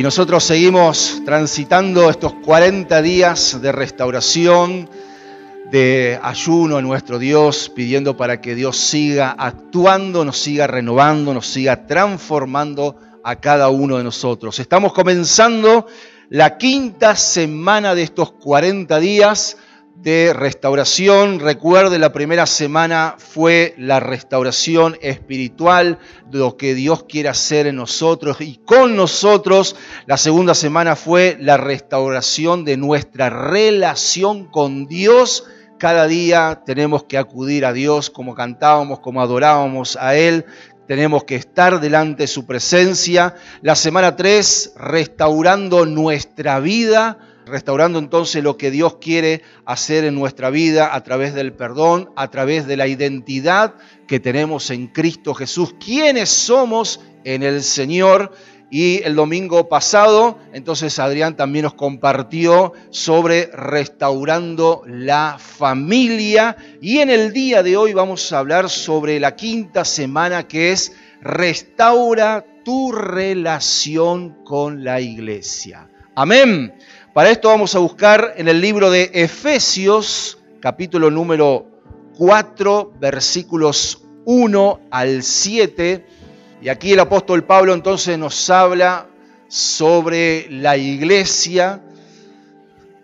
Y nosotros seguimos transitando estos 40 días de restauración, de ayuno a nuestro Dios, pidiendo para que Dios siga actuando, nos siga renovando, nos siga transformando a cada uno de nosotros. Estamos comenzando la quinta semana de estos 40 días de restauración. Recuerde, la primera semana fue la restauración espiritual, de lo que Dios quiere hacer en nosotros y con nosotros. La segunda semana fue la restauración de nuestra relación con Dios. Cada día tenemos que acudir a Dios como cantábamos, como adorábamos a Él. Tenemos que estar delante de su presencia. La semana 3, restaurando nuestra vida restaurando entonces lo que Dios quiere hacer en nuestra vida a través del perdón, a través de la identidad que tenemos en Cristo Jesús, quiénes somos en el Señor. Y el domingo pasado, entonces Adrián también nos compartió sobre restaurando la familia. Y en el día de hoy vamos a hablar sobre la quinta semana que es restaura tu relación con la iglesia. Amén. Para esto vamos a buscar en el libro de Efesios, capítulo número 4, versículos 1 al 7. Y aquí el apóstol Pablo entonces nos habla sobre la iglesia,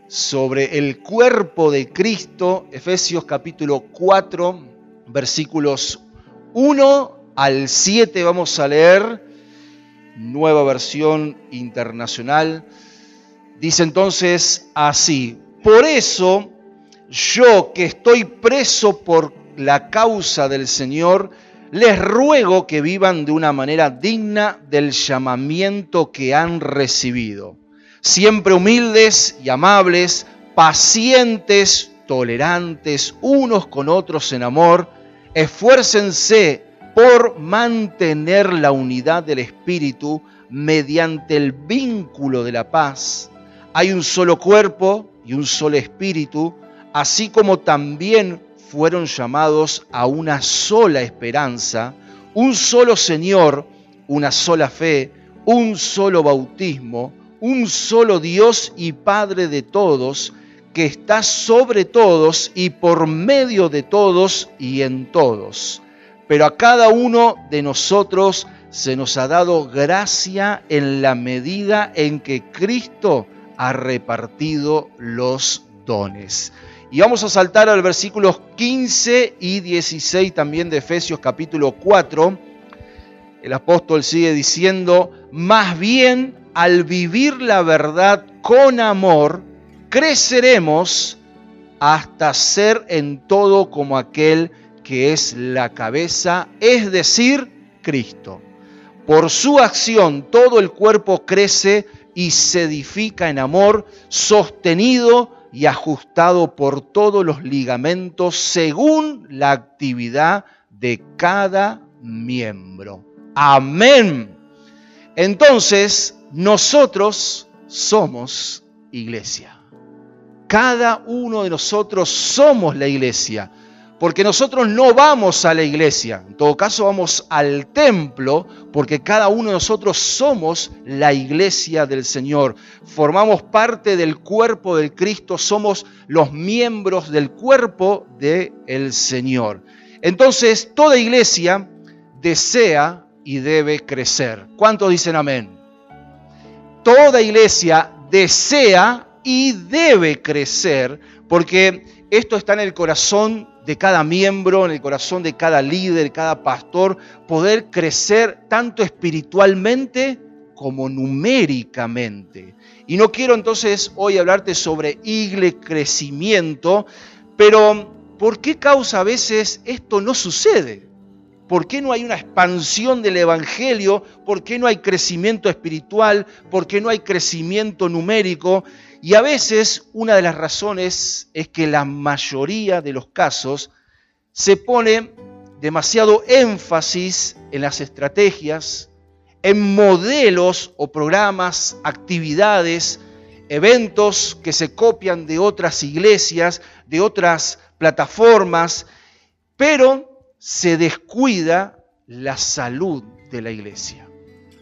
sobre el cuerpo de Cristo. Efesios capítulo 4, versículos 1 al 7 vamos a leer, nueva versión internacional. Dice entonces así, por eso yo que estoy preso por la causa del Señor, les ruego que vivan de una manera digna del llamamiento que han recibido, siempre humildes y amables, pacientes, tolerantes unos con otros en amor, esfuércense por mantener la unidad del Espíritu mediante el vínculo de la paz hay un solo cuerpo y un solo espíritu, así como también fueron llamados a una sola esperanza, un solo Señor, una sola fe, un solo bautismo, un solo Dios y Padre de todos, que está sobre todos y por medio de todos y en todos. Pero a cada uno de nosotros se nos ha dado gracia en la medida en que Cristo ha repartido los dones. Y vamos a saltar al versículos 15 y 16 también de Efesios capítulo 4. El apóstol sigue diciendo, más bien al vivir la verdad con amor, creceremos hasta ser en todo como aquel que es la cabeza, es decir, Cristo. Por su acción todo el cuerpo crece y se edifica en amor, sostenido y ajustado por todos los ligamentos según la actividad de cada miembro. Amén. Entonces, nosotros somos iglesia. Cada uno de nosotros somos la iglesia porque nosotros no vamos a la iglesia, en todo caso vamos al templo, porque cada uno de nosotros somos la iglesia del Señor, formamos parte del cuerpo del Cristo, somos los miembros del cuerpo del Señor. Entonces, toda iglesia desea y debe crecer. ¿Cuántos dicen amén? Toda iglesia desea y debe crecer, porque esto está en el corazón de cada miembro, en el corazón de cada líder, cada pastor, poder crecer tanto espiritualmente como numéricamente. Y no quiero entonces hoy hablarte sobre igle crecimiento, pero ¿por qué causa a veces esto no sucede? ¿Por qué no hay una expansión del Evangelio? ¿Por qué no hay crecimiento espiritual? ¿Por qué no hay crecimiento numérico? Y a veces una de las razones es que la mayoría de los casos se pone demasiado énfasis en las estrategias, en modelos o programas, actividades, eventos que se copian de otras iglesias, de otras plataformas, pero se descuida la salud de la iglesia,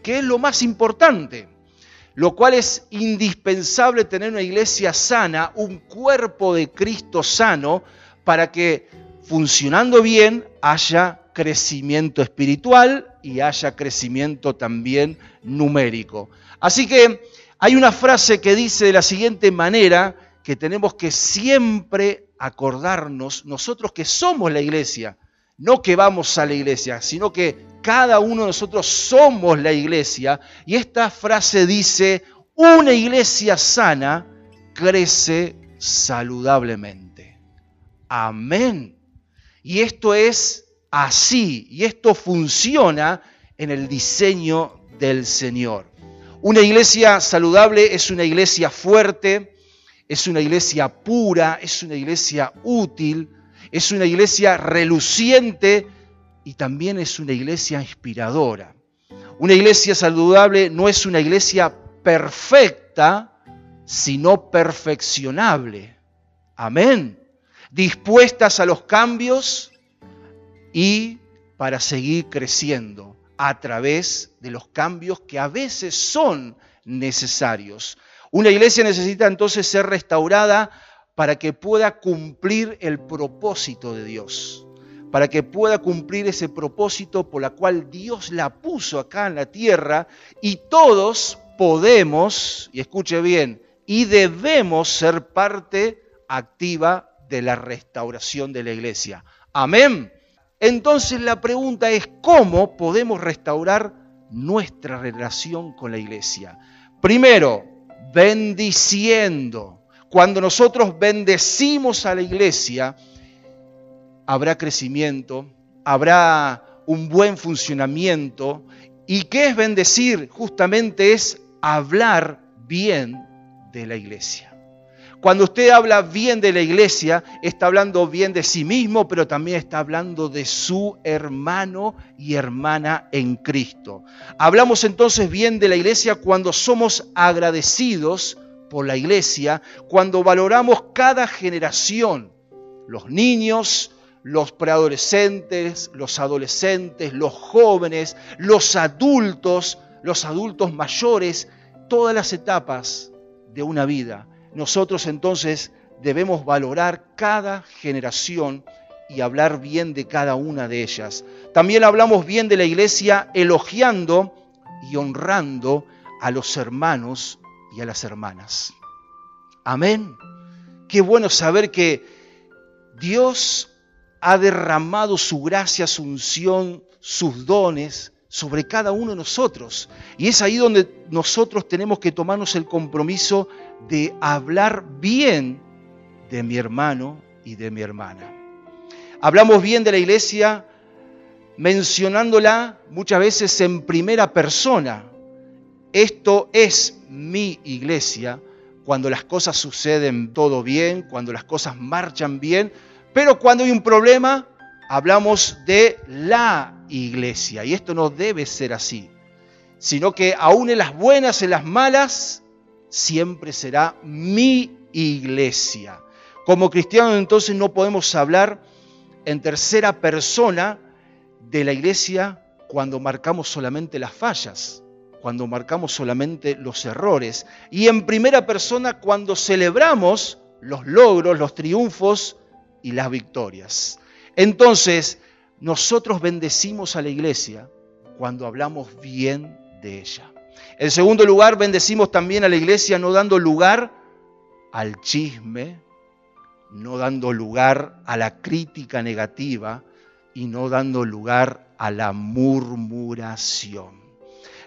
que es lo más importante. lo cual es indispensable tener una iglesia sana, un cuerpo de Cristo sano, para que funcionando bien haya crecimiento espiritual y haya crecimiento también numérico. Así que hay una frase que dice de la siguiente manera, que tenemos que siempre acordarnos, nosotros que somos la iglesia, no que vamos a la iglesia, sino que cada uno de nosotros somos la iglesia. Y esta frase dice, una iglesia sana crece saludablemente. Amén. Y esto es así, y esto funciona en el diseño del Señor. Una iglesia saludable es una iglesia fuerte, es una iglesia pura, es una iglesia útil, es una iglesia reluciente y también es una iglesia inspiradora. Una iglesia saludable no es una iglesia perfecta, sino perfeccionable. Amén. Dispuestas a los cambios y para seguir creciendo a través de los cambios que a veces son necesarios. Una iglesia necesita entonces ser restaurada para que pueda cumplir el propósito de Dios, para que pueda cumplir ese propósito por la cual Dios la puso acá en la tierra y todos podemos, y escuche bien, y debemos ser parte activa de la restauración de la iglesia. Amén. Entonces la pregunta es, ¿cómo podemos restaurar nuestra relación con la iglesia? Primero, bendiciendo. Cuando nosotros bendecimos a la iglesia, habrá crecimiento, habrá un buen funcionamiento. ¿Y qué es bendecir? Justamente es hablar bien de la iglesia. Cuando usted habla bien de la iglesia, está hablando bien de sí mismo, pero también está hablando de su hermano y hermana en Cristo. Hablamos entonces bien de la iglesia cuando somos agradecidos por la iglesia, cuando valoramos cada generación, los niños, los preadolescentes, los adolescentes, los jóvenes, los adultos, los adultos mayores, todas las etapas de una vida nosotros entonces debemos valorar cada generación y hablar bien de cada una de ellas. También hablamos bien de la iglesia elogiando y honrando a los hermanos y a las hermanas. Amén. Qué bueno saber que Dios ha derramado su gracia, su unción, sus dones sobre cada uno de nosotros. Y es ahí donde nosotros tenemos que tomarnos el compromiso de hablar bien de mi hermano y de mi hermana. Hablamos bien de la iglesia mencionándola muchas veces en primera persona. Es mi iglesia cuando las cosas suceden todo bien, cuando las cosas marchan bien, pero cuando hay un problema, hablamos de la iglesia. Y esto no debe ser así, sino que aún en las buenas, en las malas, siempre será mi iglesia. Como cristianos entonces no podemos hablar en tercera persona de la iglesia cuando marcamos solamente las fallas, cuando marcamos solamente los errores, y en primera persona cuando celebramos los logros, los triunfos y las victorias. Entonces, nosotros bendecimos a la iglesia cuando hablamos bien de ella. En segundo lugar, bendecimos también a la iglesia no dando lugar al chisme, no dando lugar a la crítica negativa y no dando lugar a la murmuración.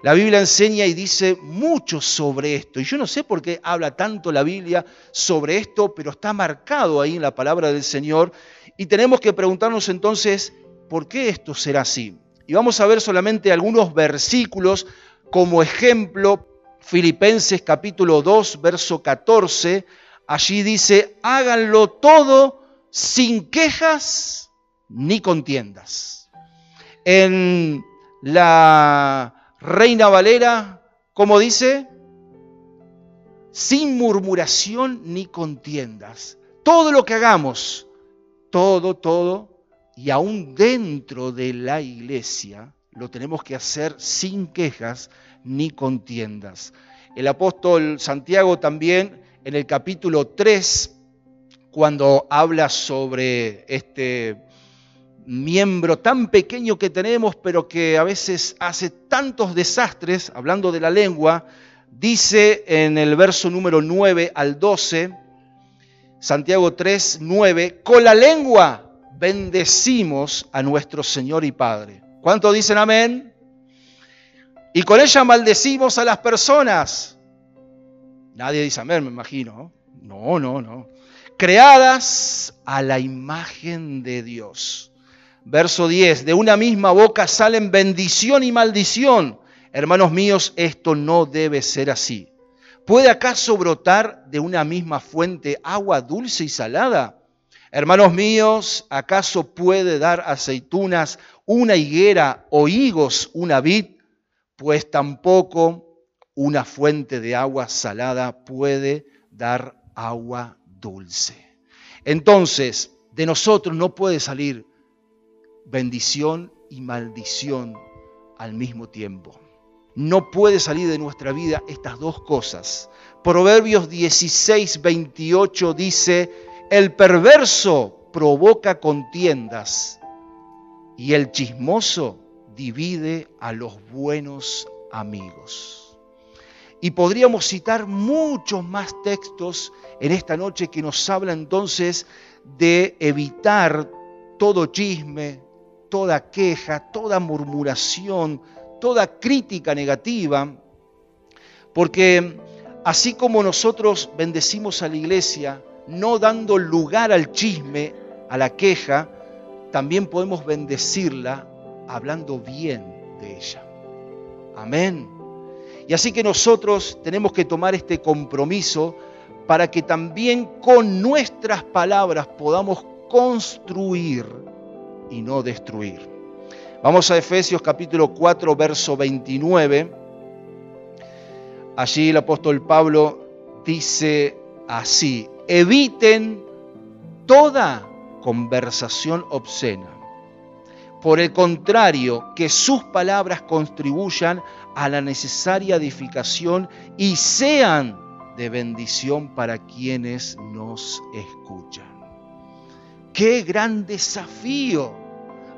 La Biblia enseña y dice mucho sobre esto. Y yo no sé por qué habla tanto la Biblia sobre esto, pero está marcado ahí en la palabra del Señor. Y tenemos que preguntarnos entonces, ¿por qué esto será así? Y vamos a ver solamente algunos versículos como ejemplo, Filipenses capítulo 2, verso 14, allí dice, háganlo todo sin quejas ni contiendas. En la Reina Valera, como dice, sin murmuración ni contiendas. Todo lo que hagamos, todo, todo, y aún dentro de la iglesia, lo tenemos que hacer sin quejas ni contiendas. El apóstol Santiago también en el capítulo 3, cuando habla sobre este miembro tan pequeño que tenemos, pero que a veces hace tantos desastres, hablando de la lengua, dice en el verso número 9 al 12, Santiago 3, 9, con la lengua bendecimos a nuestro Señor y Padre. ¿Cuántos dicen amén? Y con ella maldecimos a las personas. Nadie dice amén, me imagino. No, no, no. Creadas a la imagen de Dios. Verso 10, de una misma boca salen bendición y maldición. Hermanos míos, esto no debe ser así. ¿Puede acaso brotar de una misma fuente agua dulce y salada? Hermanos míos, ¿acaso puede dar aceitunas una higuera o higos una vid? Pues tampoco una fuente de agua salada puede dar agua dulce. Entonces, de nosotros no puede salir bendición y maldición al mismo tiempo. No puede salir de nuestra vida estas dos cosas. Proverbios 16, 28 dice, el perverso provoca contiendas y el chismoso divide a los buenos amigos. Y podríamos citar muchos más textos en esta noche que nos habla entonces de evitar todo chisme, toda queja, toda murmuración, toda crítica negativa, porque así como nosotros bendecimos a la iglesia, no dando lugar al chisme, a la queja, también podemos bendecirla hablando bien de ella. Amén. Y así que nosotros tenemos que tomar este compromiso para que también con nuestras palabras podamos construir y no destruir. Vamos a Efesios capítulo 4, verso 29. Allí el apóstol Pablo dice así, eviten toda conversación obscena. Por el contrario, que sus palabras contribuyan a la necesaria edificación y sean de bendición para quienes nos escuchan. Qué gran desafío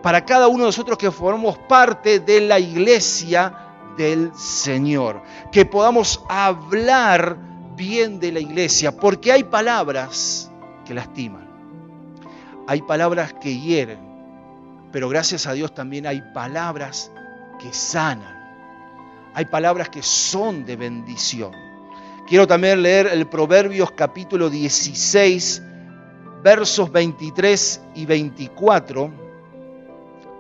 para cada uno de nosotros que formamos parte de la iglesia del Señor. Que podamos hablar bien de la iglesia, porque hay palabras que lastiman. Hay palabras que hieren, pero gracias a Dios también hay palabras que sanan. Hay palabras que son de bendición. Quiero también leer el Proverbios capítulo 16, versos 23 y 24,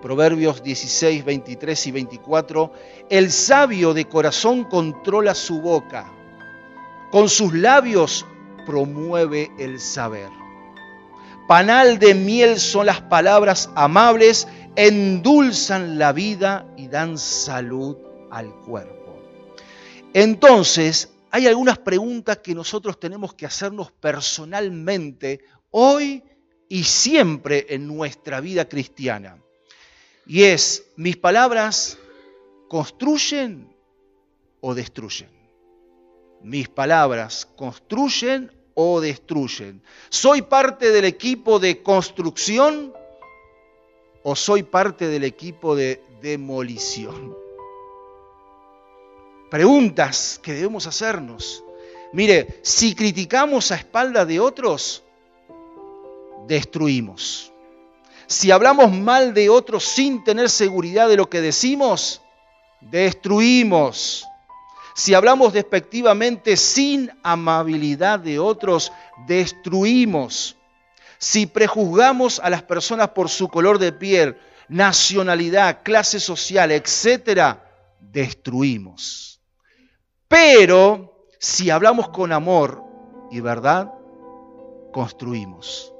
Proverbios 16, 23 y 24, el sabio de corazón controla su boca, con sus labios promueve el saber. Panal de miel son las palabras amables, endulzan la vida y dan salud al cuerpo. Entonces, hay algunas preguntas que nosotros tenemos que hacernos personalmente hoy y siempre en nuestra vida cristiana. Y es, ¿mis palabras construyen o destruyen? Mis palabras construyen o destruyen. ¿Soy parte del equipo de construcción o soy parte del equipo de demolición? Preguntas que debemos hacernos. Mire, si criticamos a espalda de otros, destruimos. Si hablamos mal de otros sin tener seguridad de lo que decimos, destruimos. Si hablamos despectivamente sin amabilidad de otros, destruimos. Si prejuzgamos a las personas por su color de piel, nacionalidad, clase social, etc., destruimos. Pero si hablamos con amor y verdad, construimos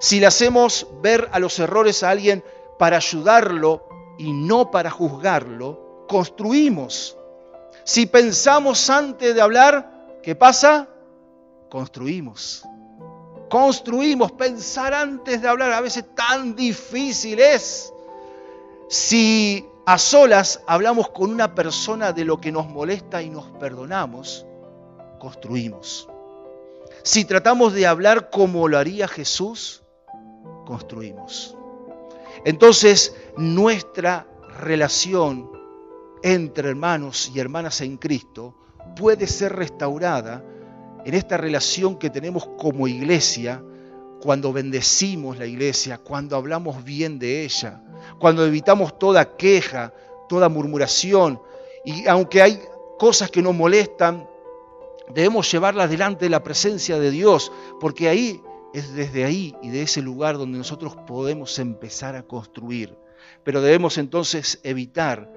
si le hacemos ver a los errores a alguien para ayudarlo y no para juzgarlo, construimos. Si pensamos antes de hablar, ¿qué pasa? Construimos. Construimos, pensar antes de hablar, a veces tan difícil es. Si a solas hablamos con una persona de lo que nos molesta y nos perdonamos, construimos. Si tratamos de hablar como lo haría Jesús, construimos. Entonces, nuestra relación entre hermanos y hermanas en Cristo puede ser restaurada en esta relación que tenemos como iglesia cuando bendecimos la iglesia, cuando hablamos bien de ella, cuando evitamos toda queja, toda murmuración. Y aunque hay cosas que nos molestan, debemos llevarlas delante de la presencia de Dios, porque ahí es desde ahí y de ese lugar donde nosotros podemos empezar a construir. Pero debemos entonces evitar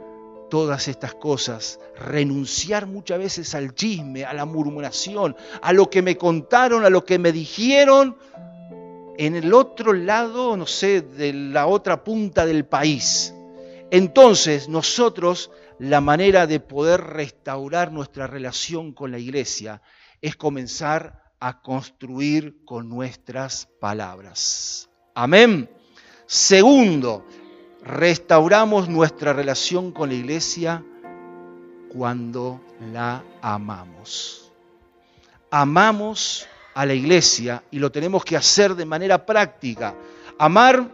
todas estas cosas, renunciar muchas veces al chisme, a la murmuración, a lo que me contaron, a lo que me dijeron en el otro lado, no sé, de la otra punta del país. Entonces nosotros, la manera de poder restaurar nuestra relación con la iglesia es comenzar a construir con nuestras palabras. Amén. Segundo, restauramos nuestra relación con la iglesia cuando la amamos. Amamos a la iglesia y lo tenemos que hacer de manera práctica. Amar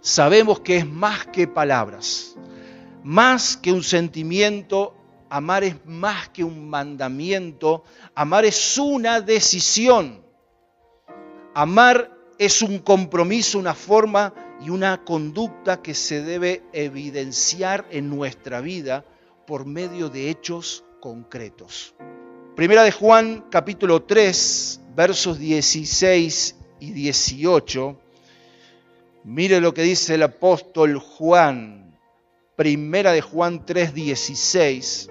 sabemos que es más que palabras, más que un sentimiento, amar es más que un mandamiento, amar es una decisión. Amar es un compromiso, una forma y una conducta que se debe evidenciar en nuestra vida por medio de hechos concretos. Primera de Juan capítulo 3, versos 16 y 18. Mire lo que dice el apóstol Juan. Primera de Juan 3, 16.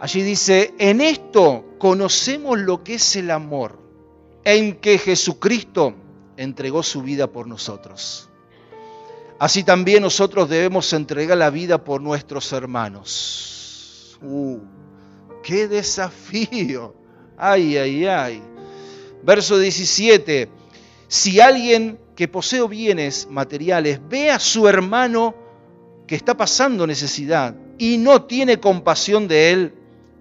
Allí dice, en esto conocemos lo que es el amor, en que Jesucristo entregó su vida por nosotros. Así también nosotros debemos entregar la vida por nuestros hermanos. ¡Uh! ¡Qué desafío! ¡Ay, ay, ay! Verso 17. Si alguien que posee bienes materiales ve a su hermano que está pasando necesidad y no tiene compasión de él,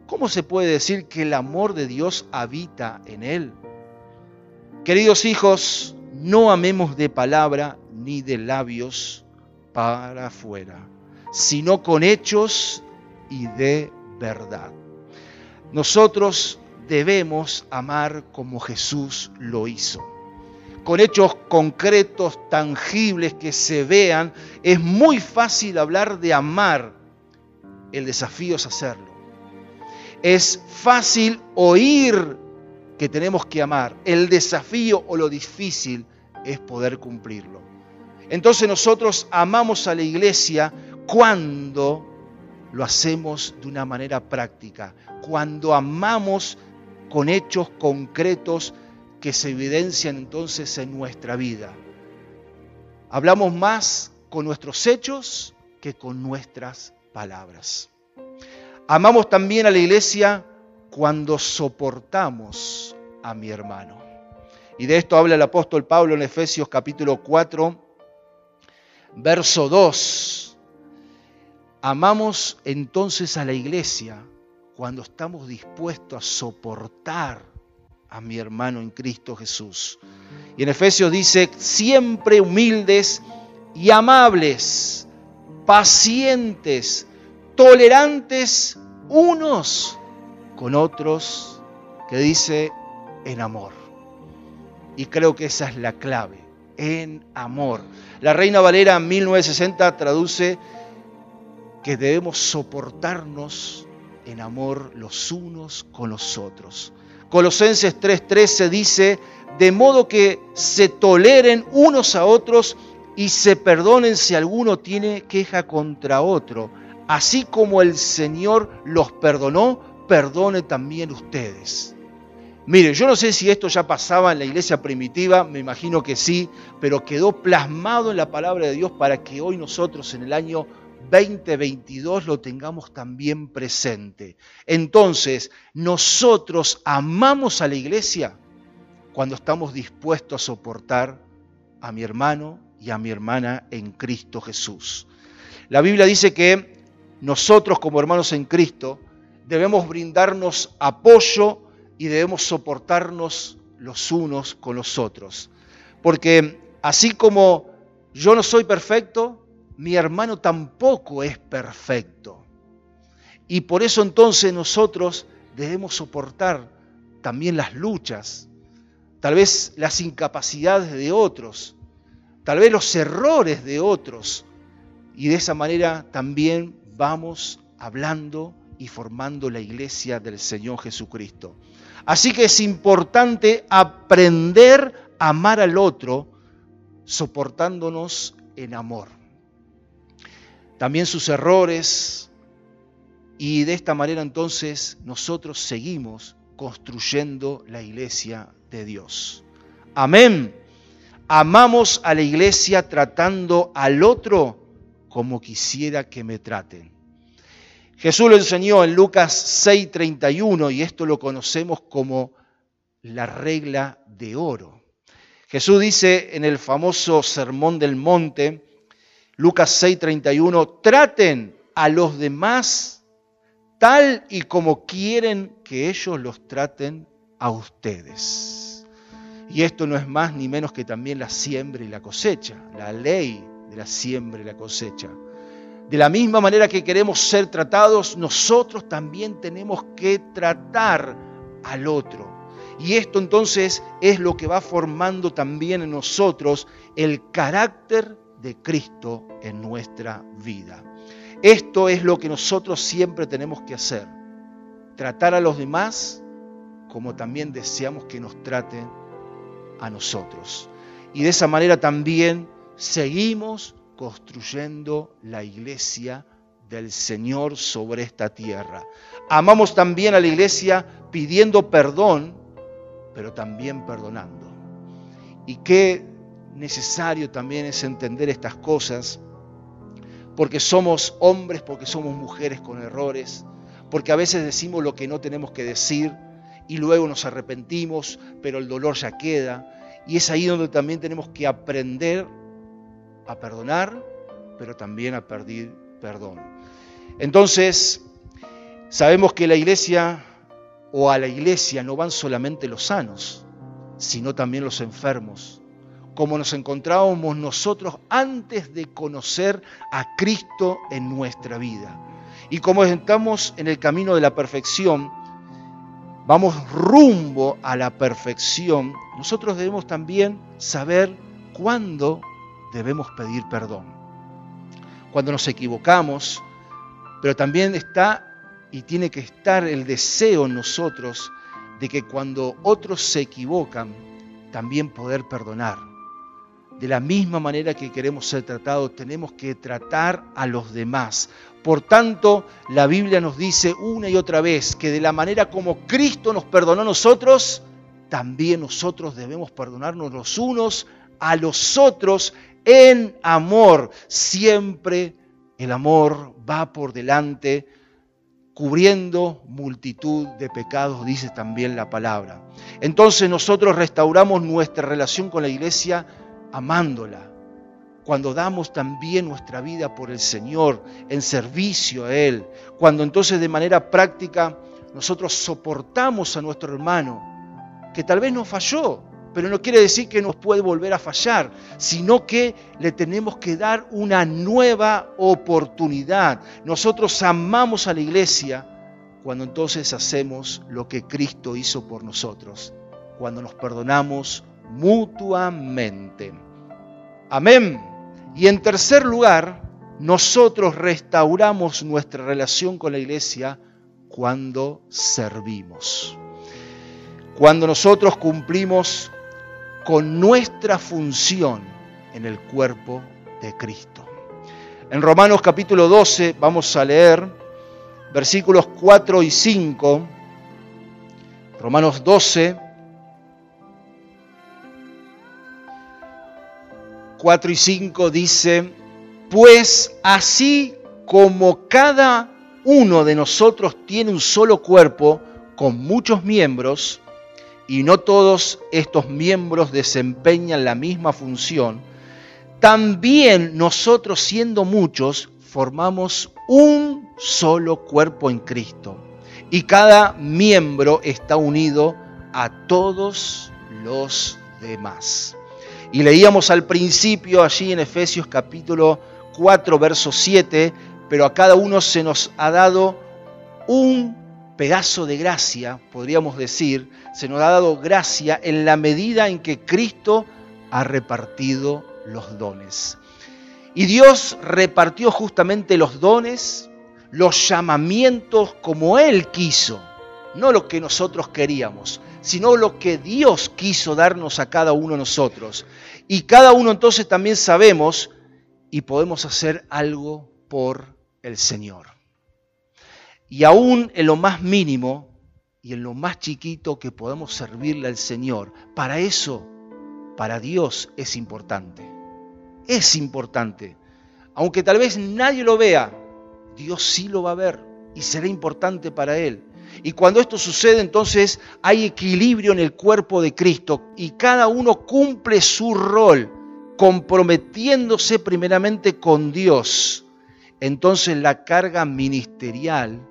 ¿cómo se puede decir que el amor de Dios habita en él? Queridos hijos, no amemos de palabra ni de labios para afuera, sino con hechos y de verdad. Nosotros debemos amar como Jesús lo hizo. Con hechos concretos, tangibles, que se vean, es muy fácil hablar de amar. El desafío es hacerlo. Es fácil oír que tenemos que amar. El desafío o lo difícil es poder cumplirlo. Entonces nosotros amamos a la iglesia cuando lo hacemos de una manera práctica, cuando amamos con hechos concretos que se evidencian entonces en nuestra vida. Hablamos más con nuestros hechos que con nuestras palabras. Amamos también a la iglesia cuando soportamos a mi hermano. Y de esto habla el apóstol Pablo en Efesios capítulo 4, verso 2. Amamos entonces a la iglesia cuando estamos dispuestos a soportar a mi hermano en Cristo Jesús. Y en Efesios dice, siempre humildes y amables, pacientes, tolerantes unos con otros, que dice en amor. Y creo que esa es la clave, en amor. La Reina Valera 1960 traduce que debemos soportarnos en amor los unos con los otros. Colosenses 3:13 dice, de modo que se toleren unos a otros y se perdonen si alguno tiene queja contra otro. Así como el Señor los perdonó, perdone también ustedes. Mire, yo no sé si esto ya pasaba en la iglesia primitiva, me imagino que sí, pero quedó plasmado en la palabra de Dios para que hoy nosotros en el año 2022 lo tengamos también presente. Entonces, nosotros amamos a la iglesia cuando estamos dispuestos a soportar a mi hermano y a mi hermana en Cristo Jesús. La Biblia dice que nosotros como hermanos en Cristo debemos brindarnos apoyo y debemos soportarnos los unos con los otros. Porque así como yo no soy perfecto, mi hermano tampoco es perfecto. Y por eso entonces nosotros debemos soportar también las luchas, tal vez las incapacidades de otros, tal vez los errores de otros. Y de esa manera también vamos hablando y formando la iglesia del Señor Jesucristo. Así que es importante aprender a amar al otro soportándonos en amor. También sus errores y de esta manera entonces nosotros seguimos construyendo la iglesia de Dios. Amén. Amamos a la iglesia tratando al otro como quisiera que me traten. Jesús lo enseñó en Lucas 6:31 y esto lo conocemos como la regla de oro. Jesús dice en el famoso Sermón del Monte, Lucas 6:31, traten a los demás tal y como quieren que ellos los traten a ustedes. Y esto no es más ni menos que también la siembra y la cosecha, la ley de la siembra y la cosecha. De la misma manera que queremos ser tratados, nosotros también tenemos que tratar al otro. Y esto entonces es lo que va formando también en nosotros el carácter de Cristo en nuestra vida. Esto es lo que nosotros siempre tenemos que hacer. Tratar a los demás como también deseamos que nos traten a nosotros. Y de esa manera también seguimos construyendo la iglesia del Señor sobre esta tierra. Amamos también a la iglesia pidiendo perdón, pero también perdonando. Y qué necesario también es entender estas cosas porque somos hombres, porque somos mujeres con errores, porque a veces decimos lo que no tenemos que decir y luego nos arrepentimos, pero el dolor ya queda. Y es ahí donde también tenemos que aprender a perdonar, pero también a pedir perdón. Entonces, sabemos que la iglesia o a la iglesia no van solamente los sanos, sino también los enfermos, como nos encontrábamos nosotros antes de conocer a Cristo en nuestra vida. Y como estamos en el camino de la perfección, vamos rumbo a la perfección, nosotros debemos también saber cuándo debemos pedir perdón. Cuando nos equivocamos, pero también está y tiene que estar el deseo en nosotros de que cuando otros se equivocan, también poder perdonar de la misma manera que queremos ser tratados, tenemos que tratar a los demás. Por tanto, la Biblia nos dice una y otra vez que de la manera como Cristo nos perdonó a nosotros, también nosotros debemos perdonarnos los unos a los otros en amor. Siempre el amor va por delante, cubriendo multitud de pecados, dice también la palabra. Entonces nosotros restauramos nuestra relación con la iglesia amándola, cuando damos también nuestra vida por el Señor, en servicio a Él, cuando entonces de manera práctica nosotros soportamos a nuestro hermano, que tal vez nos falló, pero no quiere decir que nos puede volver a fallar, sino que le tenemos que dar una nueva oportunidad. Nosotros amamos a la iglesia cuando entonces hacemos lo que Cristo hizo por nosotros, cuando nos perdonamos mutuamente. Amén. Y en tercer lugar, nosotros restauramos nuestra relación con la iglesia cuando servimos. Cuando nosotros cumplimos con nuestra función en el cuerpo de Cristo. En Romanos capítulo 12 vamos a leer versículos 4 y 5. Romanos 12, 4 y 5 dice, pues así como cada uno de nosotros tiene un solo cuerpo con muchos miembros, y no todos estos miembros desempeñan la misma función, también nosotros siendo muchos formamos un solo cuerpo en Cristo y cada miembro está unido a todos los demás. Y leíamos al principio allí en Efesios capítulo 4, verso 7, pero a cada uno se nos ha dado un pedazo de gracia, podríamos decir, se nos ha dado gracia en la medida en que Cristo ha repartido los dones. Y Dios repartió justamente los dones, los llamamientos como Él quiso, no lo que nosotros queríamos, sino lo que Dios quiso darnos a cada uno de nosotros. Y cada uno entonces también sabemos y podemos hacer algo por el Señor. Y aún en lo más mínimo y en lo más chiquito que podemos servirle al Señor, para eso, para Dios es importante. Es importante. Aunque tal vez nadie lo vea, Dios sí lo va a ver y será importante para Él. Y cuando esto sucede, entonces hay equilibrio en el cuerpo de Cristo y cada uno cumple su rol, comprometiéndose primeramente con Dios. Entonces la carga ministerial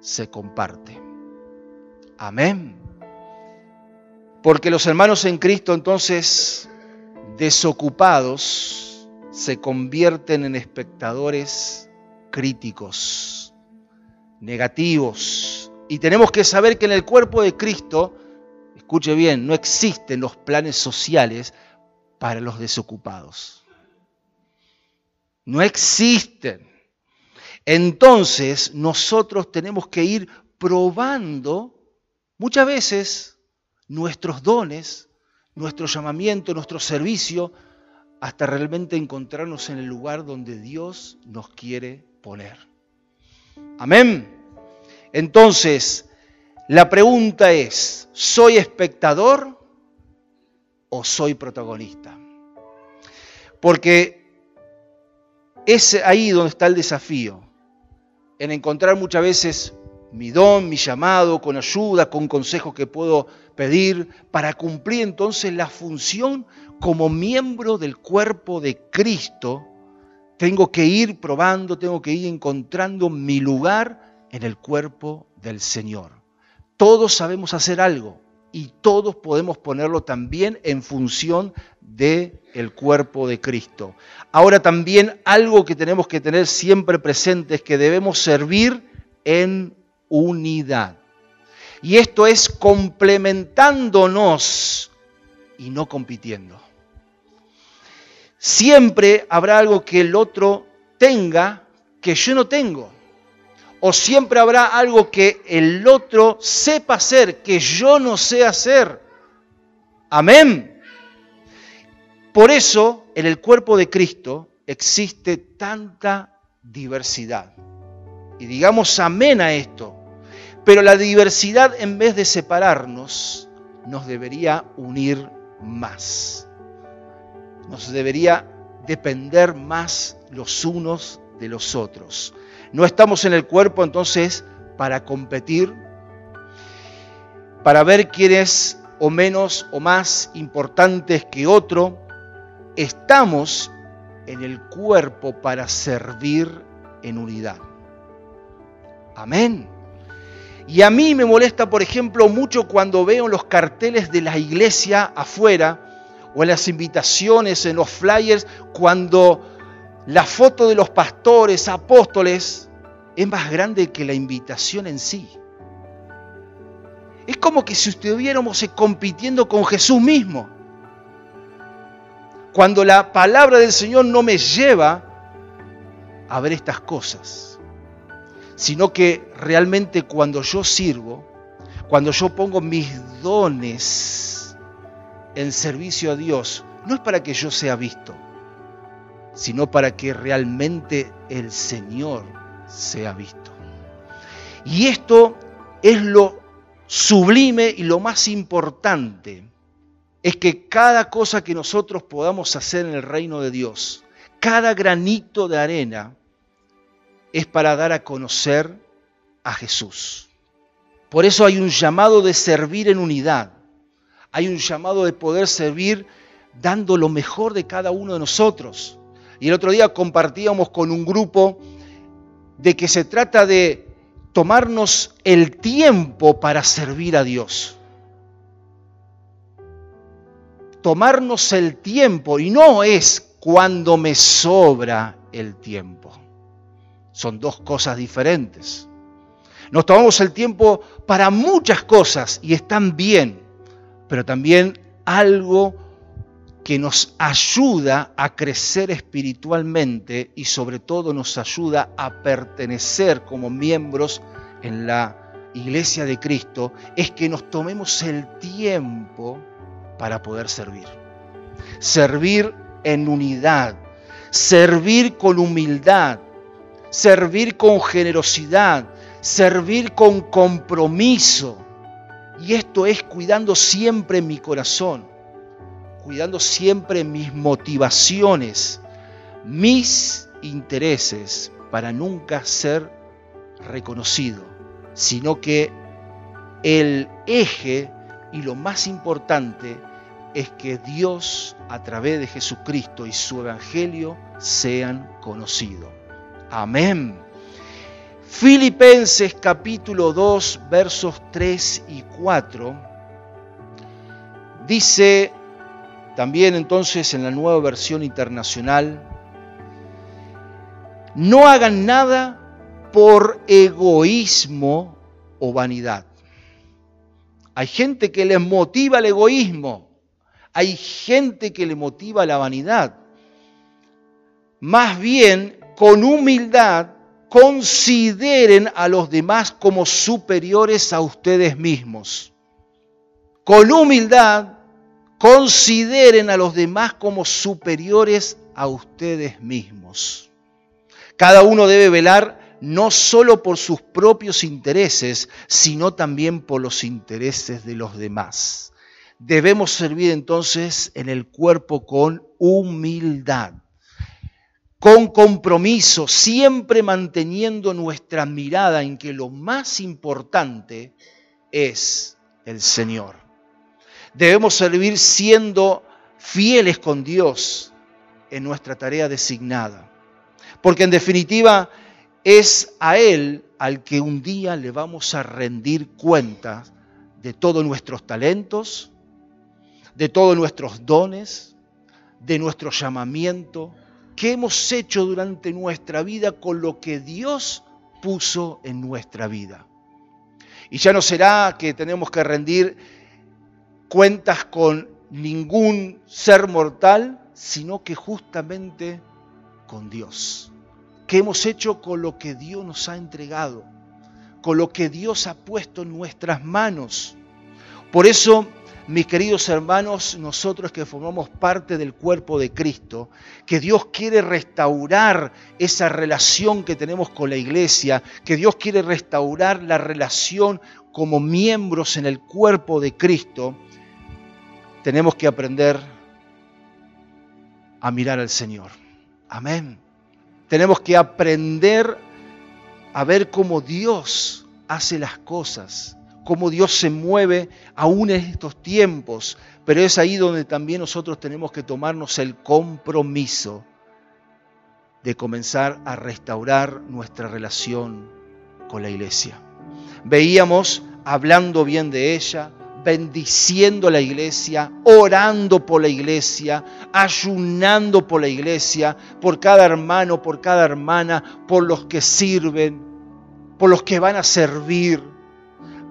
se comparte. Amén. Porque los hermanos en Cristo entonces, desocupados, se convierten en espectadores críticos, negativos, y tenemos que saber que en el cuerpo de Cristo, escuche bien, no existen los planes sociales para los desocupados. No existen. Entonces nosotros tenemos que ir probando muchas veces nuestros dones, nuestro llamamiento, nuestro servicio, hasta realmente encontrarnos en el lugar donde Dios nos quiere poner. Amén. Entonces, la pregunta es, ¿soy espectador o soy protagonista? Porque es ahí donde está el desafío, en encontrar muchas veces mi don, mi llamado, con ayuda, con consejos que puedo pedir, para cumplir entonces la función como miembro del cuerpo de Cristo. Tengo que ir probando, tengo que ir encontrando mi lugar en el cuerpo del Señor. Todos sabemos hacer algo y todos podemos ponerlo también en función del el cuerpo de Cristo. Ahora también algo que tenemos que tener siempre presente es que debemos servir en unidad. Y esto es complementándonos y no compitiendo. Siempre habrá algo que el otro tenga que yo no tengo o siempre habrá algo que el otro sepa hacer, que yo no sé hacer. Amén. Por eso en el cuerpo de Cristo existe tanta diversidad. Y digamos amén a esto. Pero la diversidad en vez de separarnos, nos debería unir más. Nos debería depender más los unos de los otros. No estamos en el cuerpo entonces para competir, para ver quién es o menos o más importantes que otro. Estamos en el cuerpo para servir en unidad. Amén. Y a mí me molesta, por ejemplo, mucho cuando veo los carteles de la iglesia afuera o en las invitaciones, en los flyers, cuando la foto de los pastores, apóstoles, es más grande que la invitación en sí. Es como que si estuviéramos compitiendo con Jesús mismo. Cuando la palabra del Señor no me lleva a ver estas cosas, sino que realmente cuando yo sirvo, cuando yo pongo mis dones en servicio a Dios, no es para que yo sea visto, sino para que realmente el Señor sea visto. Y esto es lo sublime y lo más importante, es que cada cosa que nosotros podamos hacer en el reino de Dios, cada granito de arena, es para dar a conocer a Jesús. Por eso hay un llamado de servir en unidad. Hay un llamado de poder servir dando lo mejor de cada uno de nosotros. Y el otro día compartíamos con un grupo de que se trata de tomarnos el tiempo para servir a Dios. Tomarnos el tiempo y no es cuando me sobra el tiempo. Son dos cosas diferentes. Nos tomamos el tiempo para muchas cosas y están bien, pero también algo que nos ayuda a crecer espiritualmente y sobre todo nos ayuda a pertenecer como miembros en la iglesia de Cristo, es que nos tomemos el tiempo para poder servir. Servir en unidad, servir con humildad, servir con generosidad, servir con compromiso. Y esto es cuidando siempre mi corazón, cuidando siempre mis motivaciones, mis intereses, para nunca ser reconocido, sino que el eje y lo más importante es que Dios a través de Jesucristo y su Evangelio sean conocidos. Amén. Filipenses capítulo 2 versos 3 y 4 dice también entonces en la nueva versión internacional, no hagan nada por egoísmo o vanidad. Hay gente que les motiva el egoísmo, hay gente que le motiva la vanidad. Más bien, con humildad, consideren a los demás como superiores a ustedes mismos. Con humildad, consideren a los demás como superiores a ustedes mismos. Cada uno debe velar no solo por sus propios intereses, sino también por los intereses de los demás. Debemos servir entonces en el cuerpo con humildad con compromiso, siempre manteniendo nuestra mirada en que lo más importante es el Señor. Debemos servir siendo fieles con Dios en nuestra tarea designada, porque en definitiva es a Él al que un día le vamos a rendir cuenta de todos nuestros talentos, de todos nuestros dones, de nuestro llamamiento, ¿Qué hemos hecho durante nuestra vida con lo que Dios puso en nuestra vida? Y ya no será que tenemos que rendir cuentas con ningún ser mortal, sino que justamente con Dios. ¿Qué hemos hecho con lo que Dios nos ha entregado? Con lo que Dios ha puesto en nuestras manos. Por eso mis queridos hermanos, nosotros que formamos parte del cuerpo de Cristo, que Dios quiere restaurar esa relación que tenemos con la iglesia, que Dios quiere restaurar la relación como miembros en el cuerpo de Cristo, tenemos que aprender a mirar al Señor. Amén. Tenemos que aprender a ver cómo Dios hace las cosas cómo Dios se mueve aún en estos tiempos, pero es ahí donde también nosotros tenemos que tomarnos el compromiso de comenzar a restaurar nuestra relación con la iglesia. Veíamos hablando bien de ella, bendiciendo la iglesia, orando por la iglesia, ayunando por la iglesia, por cada hermano, por cada hermana, por los que sirven, por los que van a servir.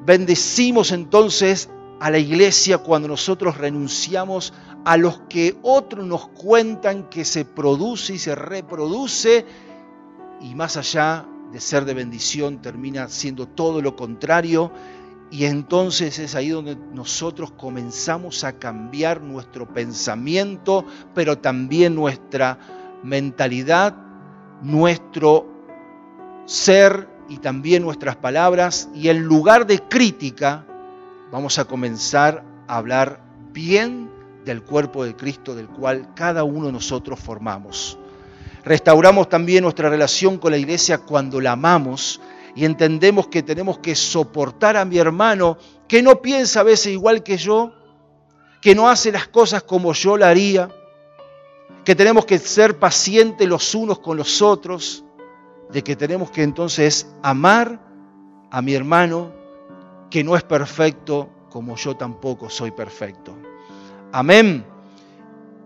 Bendecimos entonces a la iglesia cuando nosotros renunciamos a los que otros nos cuentan que se produce y se reproduce y más allá de ser de bendición termina siendo todo lo contrario y entonces es ahí donde nosotros comenzamos a cambiar nuestro pensamiento, pero también nuestra mentalidad, nuestro ser y también nuestras palabras y en lugar de crítica vamos a comenzar a hablar bien del cuerpo de Cristo del cual cada uno de nosotros formamos. Restauramos también nuestra relación con la iglesia cuando la amamos y entendemos que tenemos que soportar a mi hermano que no piensa a veces igual que yo, que no hace las cosas como yo la haría, que tenemos que ser pacientes los unos con los otros, de que tenemos que entonces amar a mi hermano que no es perfecto como yo tampoco soy perfecto. Amén.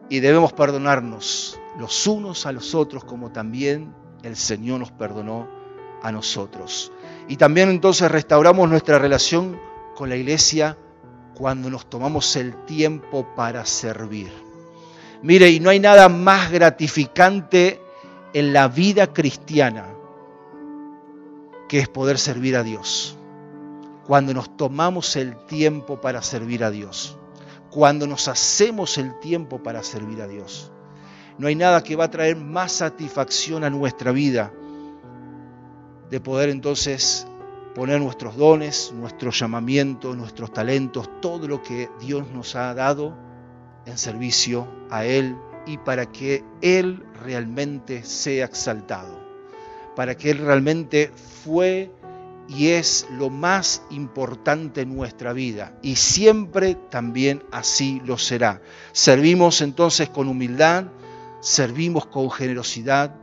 Y debemos perdonarnos los unos a los otros como también el Señor nos perdonó a nosotros. Y también entonces restauramos nuestra relación con la iglesia cuando nos tomamos el tiempo para servir. Mire, y no hay nada más gratificante en la vida cristiana que es poder servir a Dios. Cuando nos tomamos el tiempo para servir a Dios. Cuando nos hacemos el tiempo para servir a Dios. No hay nada que va a traer más satisfacción a nuestra vida de poder entonces poner nuestros dones, nuestro llamamiento, nuestros talentos, todo lo que Dios nos ha dado en servicio a Él y para que Él realmente sea exaltado, para que Él realmente fue y es lo más importante en nuestra vida y siempre también así lo será. Servimos entonces con humildad, servimos con generosidad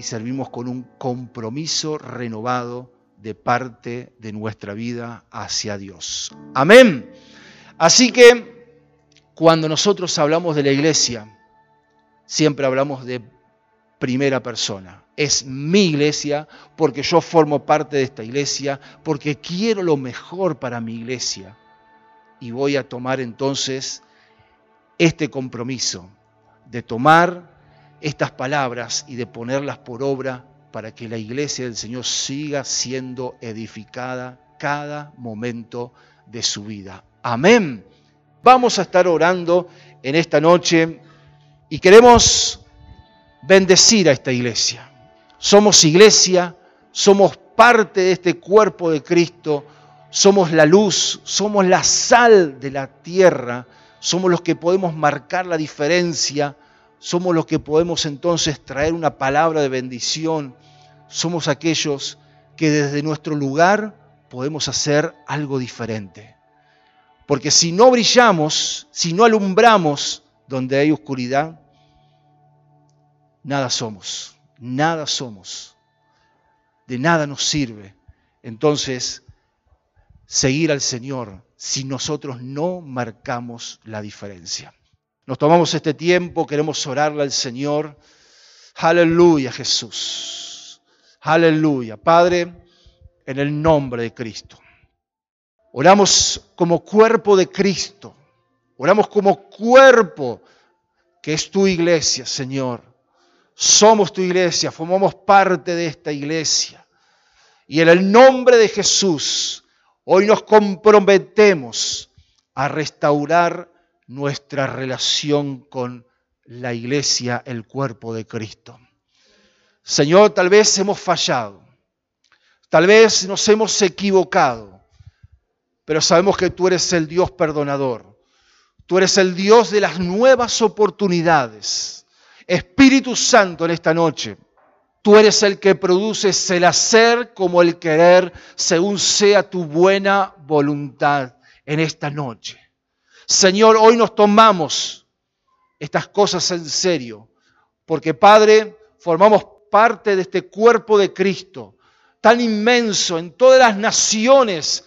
y servimos con un compromiso renovado de parte de nuestra vida hacia Dios. Amén. Así que cuando nosotros hablamos de la iglesia, siempre hablamos de primera persona. Es mi iglesia porque yo formo parte de esta iglesia, porque quiero lo mejor para mi iglesia. Y voy a tomar entonces este compromiso de tomar estas palabras y de ponerlas por obra para que la iglesia del Señor siga siendo edificada cada momento de su vida. Amén. Vamos a estar orando en esta noche y queremos bendecir a esta iglesia. Somos iglesia, somos parte de este cuerpo de Cristo, somos la luz, somos la sal de la tierra, somos los que podemos marcar la diferencia somos los que podemos entonces traer una palabra de bendición, somos aquellos que desde nuestro lugar podemos hacer algo diferente. Porque si no brillamos, si no alumbramos donde hay oscuridad, nada somos, nada somos, de nada nos sirve. Entonces, seguir al Señor si nosotros no marcamos la diferencia. Nos tomamos este tiempo, queremos orarle al Señor. Aleluya, Jesús. Aleluya. Padre, en el nombre de Cristo. Oramos como cuerpo de Cristo. Oramos como cuerpo que es tu iglesia, Señor. Somos tu iglesia, formamos parte de esta iglesia. Y en el nombre de Jesús, hoy nos comprometemos a restaurar nuestra relación con la iglesia, el cuerpo de Cristo. Señor, tal vez hemos fallado, tal vez nos hemos equivocado, pero sabemos que tú eres el Dios perdonador, tú eres el Dios de las nuevas oportunidades. Espíritu Santo en esta noche, tú eres el que produces el hacer como el querer, según sea tu buena voluntad en esta noche. Señor, hoy nos tomamos estas cosas en serio, porque Padre, formamos parte de este cuerpo de Cristo, tan inmenso en todas las naciones,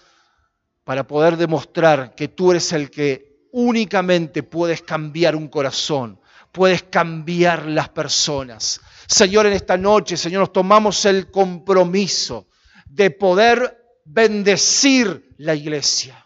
para poder demostrar que tú eres el que únicamente puedes cambiar un corazón, puedes cambiar las personas. Señor, en esta noche, Señor, nos tomamos el compromiso de poder bendecir la iglesia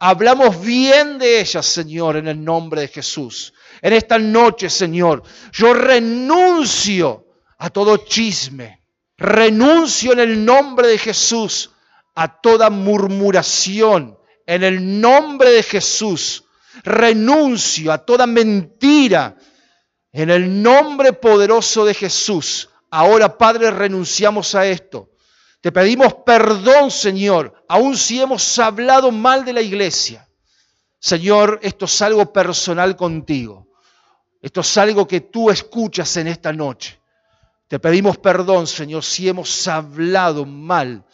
Hablamos bien de ella, Señor, en el nombre de Jesús. En esta noche, Señor, yo renuncio a todo chisme. Renuncio en el nombre de Jesús a toda murmuración. En el nombre de Jesús. Renuncio a toda mentira. En el nombre poderoso de Jesús. Ahora, Padre, renunciamos a esto. Te pedimos perdón, Señor, aun si hemos hablado mal de la iglesia. Señor, esto es algo personal contigo. Esto es algo que tú escuchas en esta noche. Te pedimos perdón, Señor, si hemos hablado mal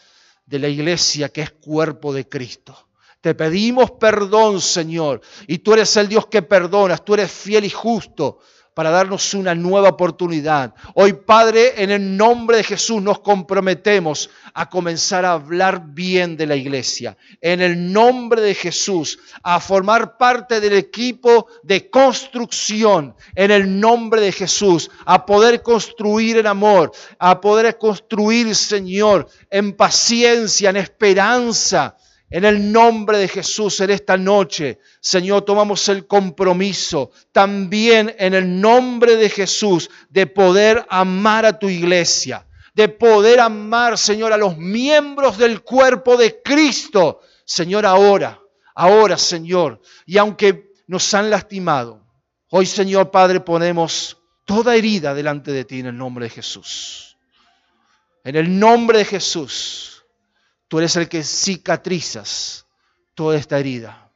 de la iglesia que es cuerpo de Cristo. Te pedimos perdón, Señor. Y tú eres el Dios que perdonas, tú eres fiel y justo para darnos una nueva oportunidad. Hoy, Padre, en el nombre de Jesús nos comprometemos a comenzar a hablar bien de la iglesia. En el nombre de Jesús, a formar parte del equipo de construcción. En el nombre de Jesús, a poder construir en amor, a poder construir, Señor, en paciencia, en esperanza en el nombre de Jesús en esta noche, Señor, tomamos el compromiso también en el nombre de Jesús de poder amar a tu iglesia, de poder amar, Señor, a los miembros del cuerpo de Cristo. Señor, ahora, ahora, Señor, y aunque nos han lastimado, hoy, Señor Padre, ponemos toda herida delante de ti en el nombre de Jesús. En el nombre de Jesús. Tú eres el que cicatrizas toda esta herida.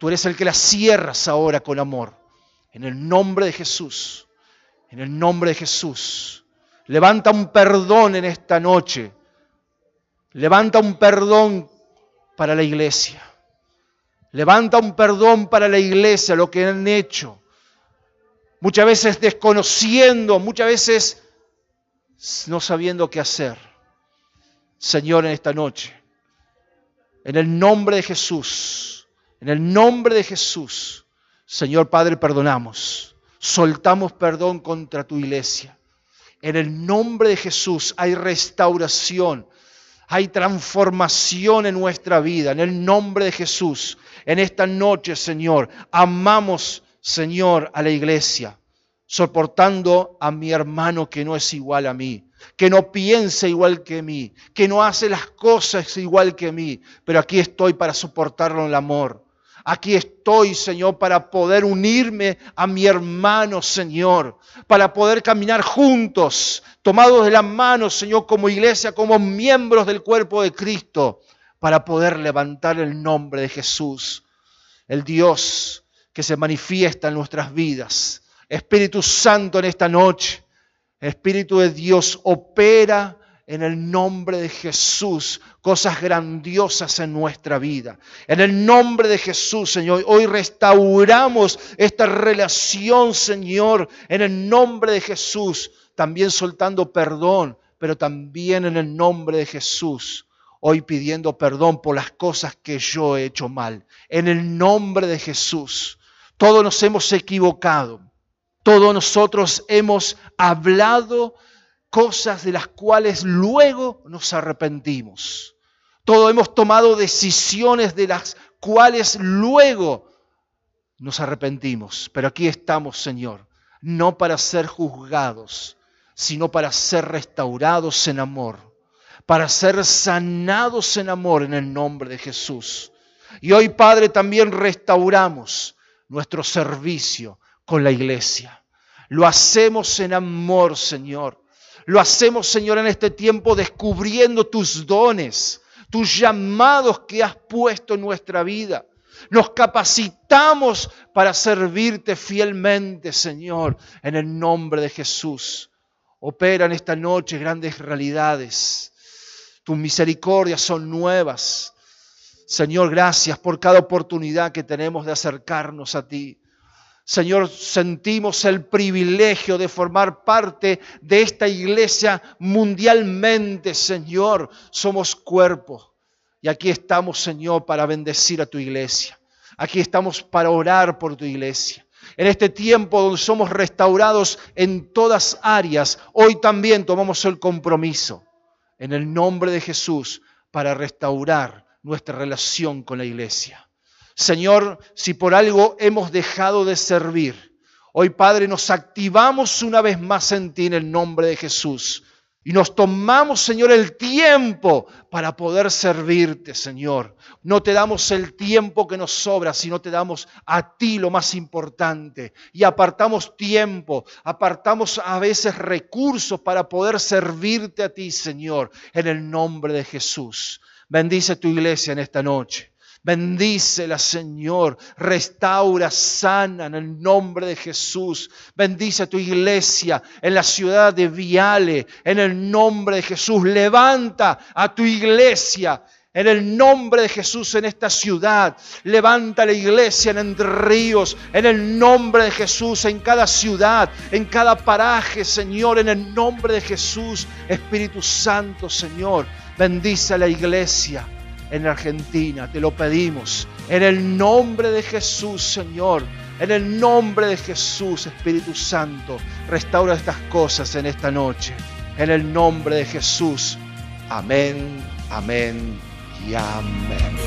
Tú eres el que la cierras ahora con amor. En el nombre de Jesús. En el nombre de Jesús. Levanta un perdón en esta noche. Levanta un perdón para la iglesia. Levanta un perdón para la iglesia, lo que han hecho. Muchas veces desconociendo, muchas veces no sabiendo qué hacer. Señor, en esta noche. En el nombre de Jesús, en el nombre de Jesús, Señor Padre, perdonamos. Soltamos perdón contra tu iglesia. En el nombre de Jesús hay restauración, hay transformación en nuestra vida. En el nombre de Jesús, en esta noche, Señor, amamos, Señor, a la iglesia, soportando a mi hermano que no es igual a mí que no piensa igual que mí, que no hace las cosas igual que mí, pero aquí estoy para soportarlo en el amor. Aquí estoy, Señor, para poder unirme a mi hermano, Señor, para poder caminar juntos, tomados de la mano, Señor, como iglesia, como miembros del cuerpo de Cristo, para poder levantar el nombre de Jesús, el Dios que se manifiesta en nuestras vidas. Espíritu Santo en esta noche, Espíritu de Dios opera en el nombre de Jesús cosas grandiosas en nuestra vida. En el nombre de Jesús, Señor, hoy restauramos esta relación, Señor, en el nombre de Jesús, también soltando perdón, pero también en el nombre de Jesús, hoy pidiendo perdón por las cosas que yo he hecho mal. En el nombre de Jesús, todos nos hemos equivocado. Todos nosotros hemos hablado cosas de las cuales luego nos arrepentimos. Todos hemos tomado decisiones de las cuales luego nos arrepentimos. Pero aquí estamos, Señor, no para ser juzgados, sino para ser restaurados en amor, para ser sanados en amor en el nombre de Jesús. Y hoy, Padre, también restauramos nuestro servicio, con la iglesia. Lo hacemos en amor, Señor. Lo hacemos, Señor, en este tiempo descubriendo tus dones, tus llamados que has puesto en nuestra vida. Nos capacitamos para servirte fielmente, Señor, en el nombre de Jesús. Opera en esta noche grandes realidades. Tus misericordias son nuevas. Señor, gracias por cada oportunidad que tenemos de acercarnos a ti. Señor, sentimos el privilegio de formar parte de esta iglesia mundialmente, Señor. Somos cuerpo. Y aquí estamos, Señor, para bendecir a tu iglesia. Aquí estamos para orar por tu iglesia. En este tiempo donde somos restaurados en todas áreas, hoy también tomamos el compromiso, en el nombre de Jesús, para restaurar nuestra relación con la iglesia. Señor, si por algo hemos dejado de servir, hoy Padre nos activamos una vez más en ti en el nombre de Jesús. Y nos tomamos, Señor, el tiempo para poder servirte, Señor. No te damos el tiempo que nos sobra, sino te damos a ti lo más importante. Y apartamos tiempo, apartamos a veces recursos para poder servirte a ti, Señor, en el nombre de Jesús. Bendice tu iglesia en esta noche. Bendícela, Señor. Restaura, sana en el nombre de Jesús. Bendice a tu iglesia en la ciudad de Viale, en el nombre de Jesús. Levanta a tu iglesia En el nombre de Jesús en esta ciudad, levanta la iglesia en Entre Ríos. En el nombre de Jesús en cada ciudad, en cada paraje, Señor. En el nombre de Jesús, Espíritu Santo, Señor. Bendice a la iglesia en Argentina, te lo pedimos. En el nombre de Jesús, Señor. En el nombre de Jesús, Espíritu Santo, restaura estas cosas en esta noche. En el nombre de Jesús. Amén, amén y amén.